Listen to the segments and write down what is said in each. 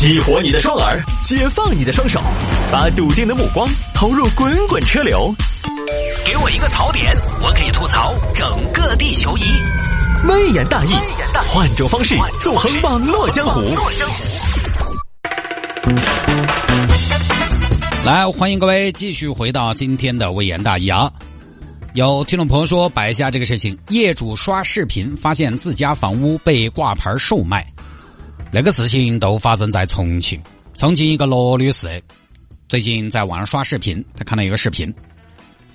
激活你的双耳，解放你的双手，把笃定的目光投入滚滚车流。给我一个槽点，我可以吐槽整个地球仪。微言大义，换种方式纵横网络江湖。来，欢迎各位继续回到今天的微言大义啊！有听众朋友说，摆下这个事情，业主刷视频发现自家房屋被挂牌售卖。那个事情都发生在重庆，重庆一个罗女士最近在网上刷视频，她看到一个视频，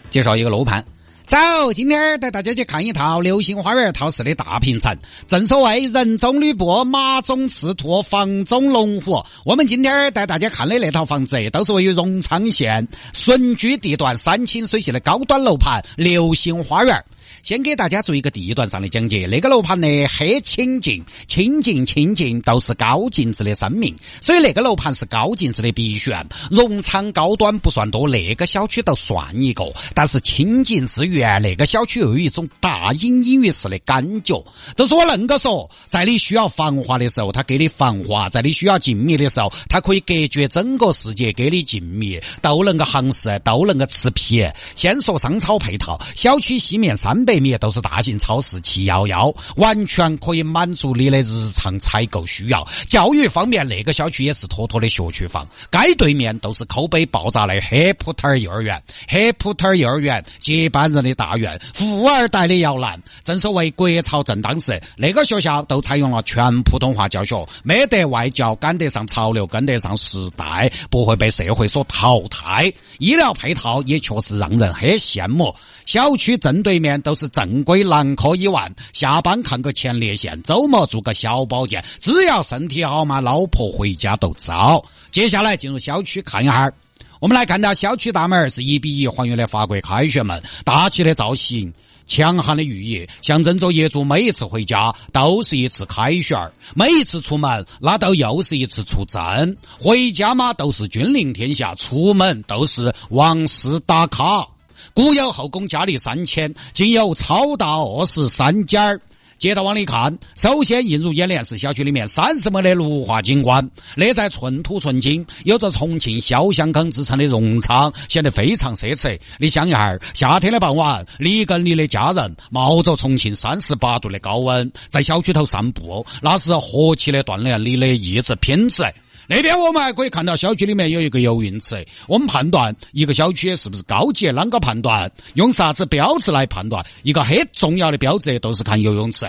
介绍一个楼盘。走，今天带大家去看一套流星花园套式的大平层。正所谓人中吕布，马中赤兔，房中龙虎。我们今天带大家看的那套房子，都是位于荣昌县顺居地段山清水秀的高端楼盘——流星花园。先给大家做一个地段上的讲解。那个楼盘呢，很清静，清静清静都是高净值的生命，所以那个楼盘是高净值的必选。荣昌高端不算多，那个小区都算一个。但是清静之余，那个小区又有一种大隐隐于市的感觉。都是我恁个说，在你需要繁华的时候，它给你繁华；在你需要静谧的时候，它可以隔绝整个世界，给你静谧，都能够行事，都能够吃皮。先说商超配套，小区西面三百。米都是大型超市七幺幺，完全可以满足你的日常采购需要。教育方面，那个小区也是妥妥的学区房，街对面都是口碑爆炸的黑普特儿幼儿园，黑普特儿幼儿园接班人的大院，富二代的摇篮。正所谓国潮正当时，那个学校都采用了全普通话教学，没得外教，赶得上潮流，跟得上时代，不会被社会所淘汰。医疗配套也确实让人很羡慕，小区正对面都是。正规男科医院，下班看个前列腺，周末做个小保健，只要身体好嘛，老婆回家都早。接下来进入小区看一下，我们来看到小区大门是一比一还原的法国凯旋门，大气的造型，强悍的寓意，象征着业主每一次回家都是一次凯旋每一次出门那都又是一次出征。回家嘛都是君临天下，出门都是王室打卡。古有后宫佳丽三千，今有超大卧室三间儿。接着往里看，首先映入眼帘是小区里面三十亩的绿化景观，那在寸土寸金、有着重庆潇湘港之称的荣昌，显得非常奢侈。你想一下，夏天的傍晚，你跟你的家人冒着重庆三十八度的高温，在小区头散步，那是何其的锻炼你的意志品质。那边我们还可以看到小区里面有一个游泳池。我们判断一个小区是不是高级，啷个判断？用啥子标志来判断？一个很重要的标志都是看游泳池。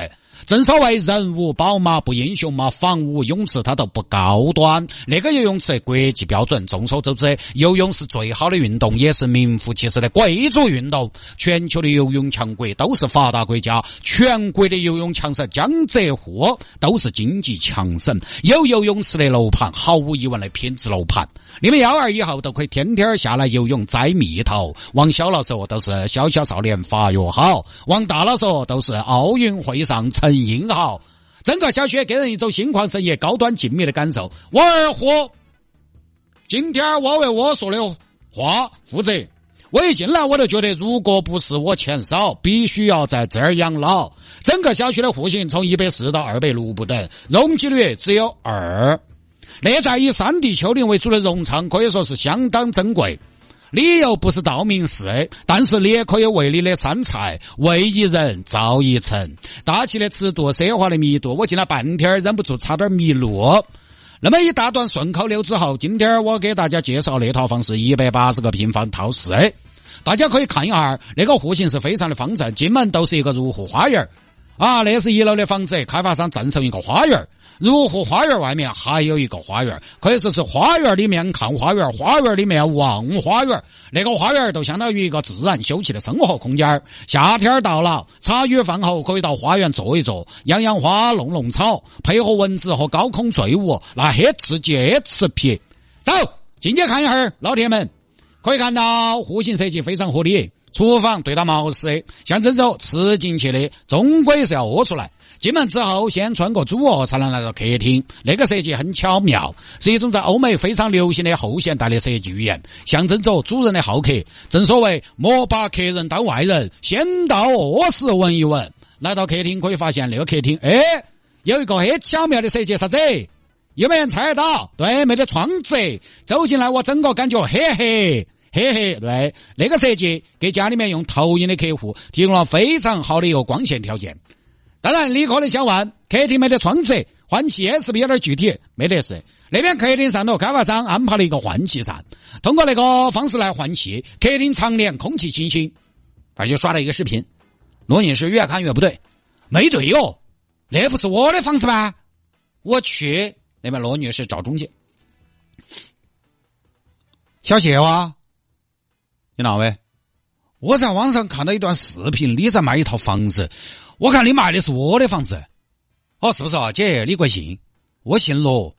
正所谓人无宝马不英雄嘛，房屋泳池它都不高端。那个游泳池国际标准，众所周知，游泳是最好的运动，也是名副其实的贵族运动。全球的游泳强国都是发达国家，全国的游泳强省江浙沪都是经济强省。有游泳池的楼盘，毫无疑问的品质楼盘。你们幺儿以后都可以天天下来游泳摘蜜桃。往小了说都是小小少年发育好，往大了说都是奥运会上成。英豪，整个小区给人一种心旷神怡、高端静谧的感受。我二货，今天我为我说的话负责。我一进来我就觉得，如果不是我钱少，必须要在这儿养老。整个小区的户型从一百四到二百六不等，容积率只有二。那在以山地丘陵为主的荣昌，可以说是相当珍贵。理由不是道明寺，但是你也可以为你的山菜为一人造一城。大气的尺度，奢华的密度，我进来半天忍不住差点迷路。那么一大段顺口溜之后，今天我给大家介绍那套房是一百八十个平方套室，大家可以看一下，那个户型是非常的方正，进门都是一个入户花园啊，那是一楼的房子，开发商赠送一个花园入户花园外面还有一个花园，可以说是花园里面看花园，花园里面望花园。那个花园就相当于一个自然休憩的生活空间。夏天到了，茶余饭后可以到花园坐一坐，养养花，弄弄草，配合蚊子和高空坠物，那很刺激，很刺激。走，进去看一下，老铁们，可以看到户型设计非常合理，厨房对到毛丝，象征着吃进去的终归是要屙出来。进门之后，先穿过主卧才能来到客厅。那个设计很巧妙，是一种在欧美非常流行的后现代的设计语言，象征着主人的好客。正所谓莫把客人当外人，先到卧室闻一闻。来到客厅可以发现，那个客厅哎，有一个很巧妙的设计，啥子？有没有人猜得到？对，没得窗子，走进来我整个感觉嘿嘿嘿嘿。对，那个设计给家里面用投影的客户提供了非常好的一个光线条件。当然，你可能想问，客厅没得窗子，换气是不是有点具体？没得事。那边客厅上头开发商安排了一个换气扇，通过那个方式来换气，客厅常年空气清新。他就刷了一个视频，罗女士越看越不对，没对哦，那不是我的房子吗？我去。那边罗女士找中介，小谢哇，你哪位？我在网上看到一段视频，你在卖一套房子，我看你卖的是我的房子，哦，是不是啊？姐，你贵姓？我姓罗，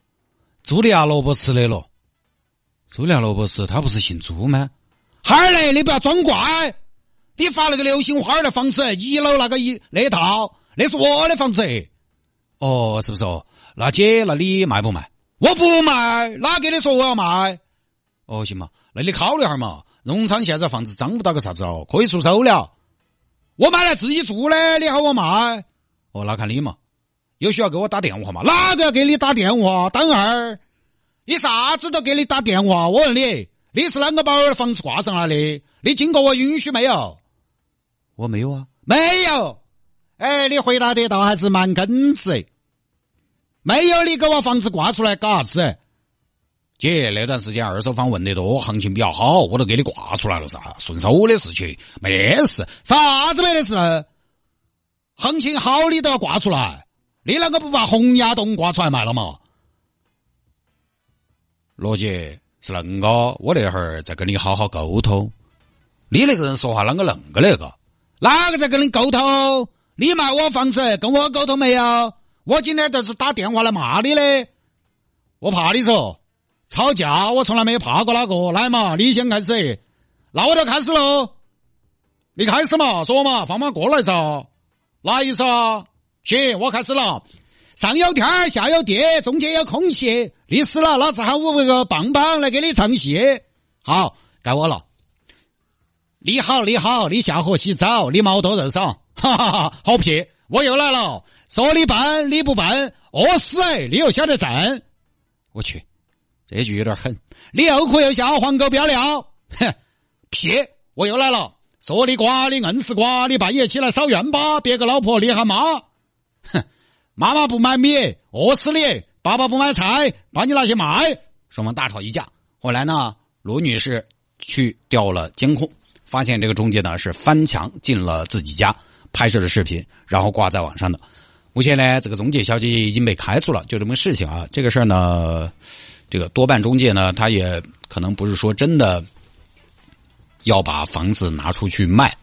茱莉亚·罗伯茨的罗。茱莉亚·罗伯茨，他不是姓朱吗？孩儿嘞，你不要装怪，你发那个流星花儿的房子，一楼那个一那套，那是我的房子。哦，是不是哦？那姐，那你卖不卖？我不卖，哪给你说我要卖？哦，行嘛，那你考虑下嘛。农场现在房子涨不到个啥子哦，可以出手了。我买来自己住的，你喊我卖？哦，那看你嘛。有需要给我打电话嘛？哪个要给你打电话？等会儿，你啥子都给你打电话？我问你，你是啷个把我的房子挂上来的？你经过我允许没有？我没有啊，没有。哎，你回答的倒还是蛮耿直。没有你给我房子挂出来搞啥子？姐，那段时间二手房问得多，行情比较好，我都给你挂出来了噻，顺手的事情，没得事。啥子没得事？行情好你都要挂出来，你啷个不把洪崖洞挂出来卖了嘛？罗姐是恁个，我那会儿在跟你好好沟通。你那个人说话啷个恁个那个？哪个在跟你沟通？你卖我房子跟我沟通没有？我今天都是打电话来骂你的，我怕你说吵架，我从来没有怕过哪个。来嘛，你先开始，那我就开始喽。你开始嘛，说嘛，放马过来噻，哪意思啊？行，我开始了。上有天，下有地，中间有空隙。你死了，老子喊五个棒棒来给你唱戏。好，该我了。你好，你好，你下河洗澡，你毛多肉少，哈哈哈，好屁。我又来了，说你笨，你不笨，饿死！你又晓得挣，我去，这句有点狠。你又哭又笑，黄狗飙尿，哼，屁！我又来了，说你瓜，你硬是瓜，你半夜起来扫院吧，别个老婆你喊妈，哼，妈妈不买米，饿死你；爸爸不买菜，把你拿去卖。双方大吵一架，后来呢，罗女士去调了监控，发现这个中介呢是翻墙进了自己家。拍摄的视频，然后挂在网上的。目前呢，这个中介小姐已经被开除了，就这么个事情啊。这个事儿呢，这个多半中介呢，他也可能不是说真的要把房子拿出去卖，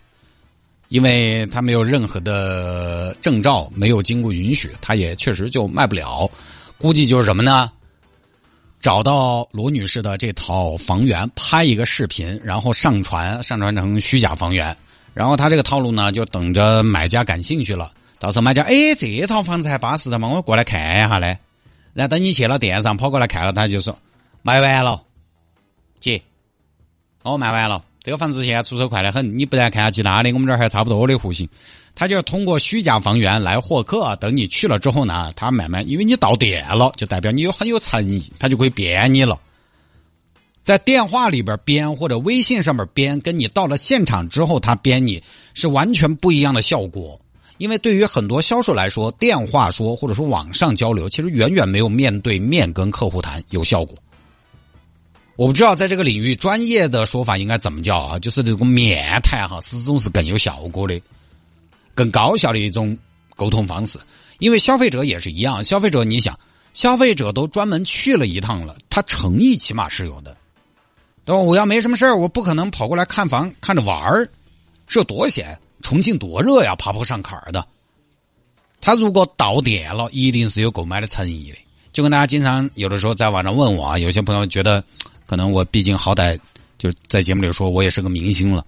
因为他没有任何的证照，没有经过允许，他也确实就卖不了。估计就是什么呢？找到罗女士的这套房源，拍一个视频，然后上传，上传成虚假房源。然后他这个套路呢，就等着买家感兴趣了。到时候买家哎，这套房子还巴适的嘛，我过来看一下嘞。然后等你去了店上跑过来看了，他就说卖完了，姐，哦卖完了，这个房子现在出手快得很。你不然看下其他的，我们这儿还差不多的户型。他就通过虚假房源来获客。等你去了之后呢，他慢慢因为你到店了，就代表你有很有诚意，他就可以编你了。在电话里边编或者微信上面编，跟你到了现场之后他编你是完全不一样的效果。因为对于很多销售来说，电话说或者说网上交流，其实远远没有面对面跟客户谈有效果。我不知道在这个领域专业的说法应该怎么叫啊？就是这个面谈哈，始终是更有效果的、更高效的一种沟通方式。因为消费者也是一样，消费者你想，消费者都专门去了一趟了，他诚意起码是有的。对吧？我要没什么事儿，我不可能跑过来看房看着玩儿，是有多闲？重庆多热呀，爬坡上坎儿的。他如果到店了，一定是有购买的诚意的。就跟大家经常有的时候在网上问我啊，有些朋友觉得，可能我毕竟好歹就在节目里说我也是个明星了，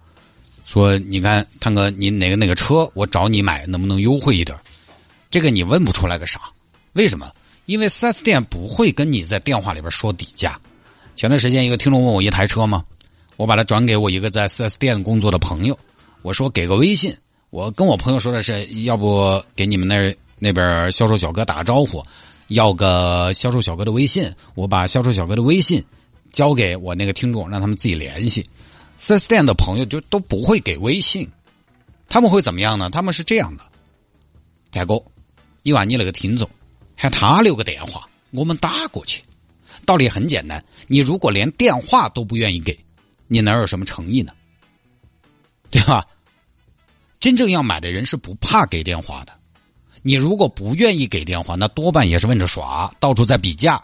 说你看探哥，你哪个哪个车我找你买能不能优惠一点？这个你问不出来个啥？为什么？因为四 S 店不会跟你在电话里边说底价。前段时间，一个听众问我一台车嘛，我把它转给我一个在 4S 店工作的朋友，我说给个微信，我跟我朋友说的是，要不给你们那那边销售小哥打个招呼，要个销售小哥的微信，我把销售小哥的微信交给我那个听众，让他们自己联系。四 S 店的朋友就都不会给微信，他们会怎么样呢？他们是这样的，大哥，你把你那个听众喊他留个电话，我们打过去。道理很简单，你如果连电话都不愿意给，你哪有什么诚意呢？对吧？真正要买的人是不怕给电话的。你如果不愿意给电话，那多半也是问着耍，到处在比价。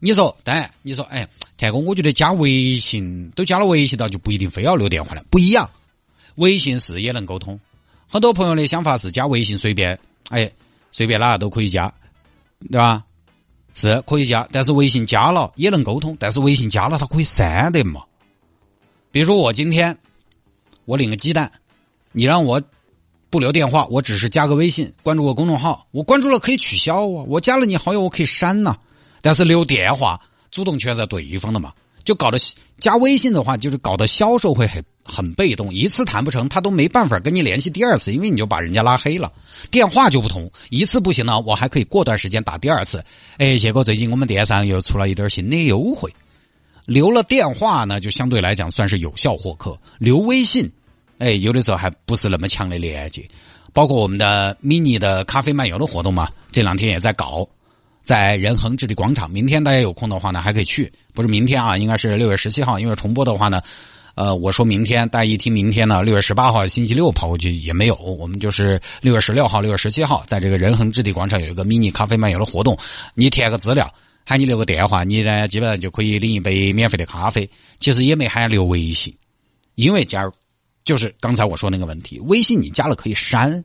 你说，但你说，哎，田哥，我觉得加微信都加了微信了，就不一定非要留电话了。不一样，微信是也能沟通。很多朋友的想法是加微信随便，哎，随便哪个都可以加，对吧？是可以加，但是微信加了也能沟通，但是微信加了它可以删的嘛。比如说我今天我领个鸡蛋，你让我不留电话，我只是加个微信，关注个公众号，我关注了可以取消啊，我加了你好友我可以删呐。但是留电话主动权在对方的嘛，就搞得加微信的话，就是搞得销售会很很被动，一次谈不成，他都没办法跟你联系第二次，因为你就把人家拉黑了。电话就不同，一次不行呢，我还可以过段时间打第二次。哎，结果最近我们电商又出了一点新的优惠，留了电话呢，就相对来讲算是有效获客。留微信，哎，有的时候还不是那么强的连接。包括我们的 mini 的咖啡漫游的活动嘛，这两天也在搞。在仁恒置地广场，明天大家有空的话呢，还可以去。不是明天啊，应该是六月十七号。因为重播的话呢，呃，我说明天，大家一听明天呢，六月十八号星期六跑过去也没有。我们就是六月十六号、六月十七号，在这个仁恒置地广场有一个迷你咖啡漫游的活动。你填个资料，喊你留个电话，你呢基本上就可以领一杯免费的咖啡。其实也没喊留微信，因为加入就是刚才我说那个问题，微信你加了可以删，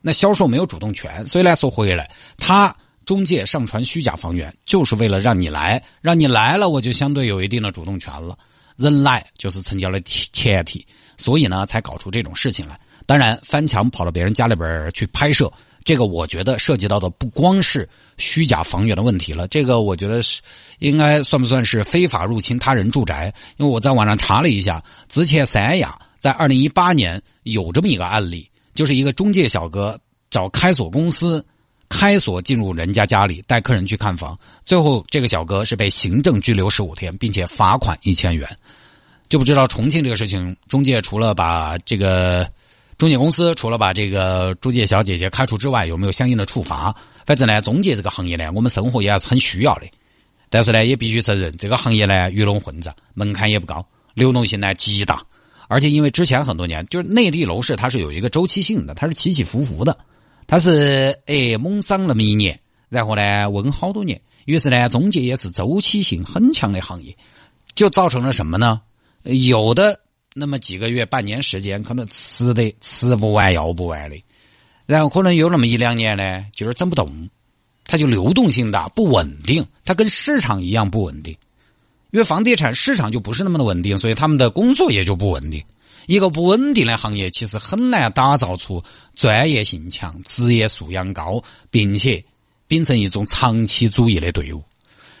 那销售没有主动权。所以来说回来，他。中介上传虚假房源，就是为了让你来，让你来了，我就相对有一定的主动权了。人来就是成交的前提，所以呢，才搞出这种事情来。当然，翻墙跑到别人家里边去拍摄，这个我觉得涉及到的不光是虚假房源的问题了，这个我觉得是应该算不算是非法入侵他人住宅？因为我在网上查了一下，之前三亚在二零一八年有这么一个案例，就是一个中介小哥找开锁公司。开锁进入人家家里带客人去看房，最后这个小哥是被行政拘留十五天，并且罚款一千元。就不知道重庆这个事情，中介除了把这个中介公司除了把这个中介小姐姐开除之外，有没有相应的处罚？反正呢，中介这个行业呢，我们生活也还是很需要的。但是呢，也必须承认，这个行业呢鱼龙混杂，门槛也不高，流动性呢极大。而且因为之前很多年，就是内地楼市它是有一个周期性的，它是起起伏伏的。它是哎猛涨那么一年，然后呢稳好多年，于是呢中介也是周期性很强的行业，就造成了什么呢？有的那么几个月、半年时间，可能吃的吃不完、要不完的，然后可能有那么一两年呢，就是整不动，它就流动性大、不稳定，它跟市场一样不稳定，因为房地产市场就不是那么的稳定，所以他们的工作也就不稳定。一个不稳定的行业，其实很难打造出专业性强、职业素养高，并且 秉承一种长期主义的队伍。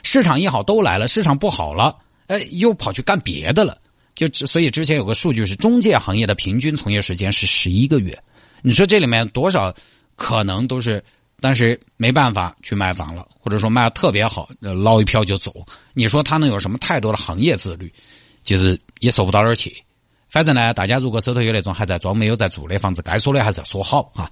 市场一好都来了，市场不好了，哎，又跑去干别的了。就所以之前有个数据是，中介行业的平均从业时间是十一个月。你说这里面多少可能都是，但是没办法去卖房了，或者说卖的特别好，捞一票就走。你说他能有什么太多的行业自律？其实也说不到哪儿去。反正呢，大家如果手头有那种还在装没有在住的房子，该说的还是要说好啊。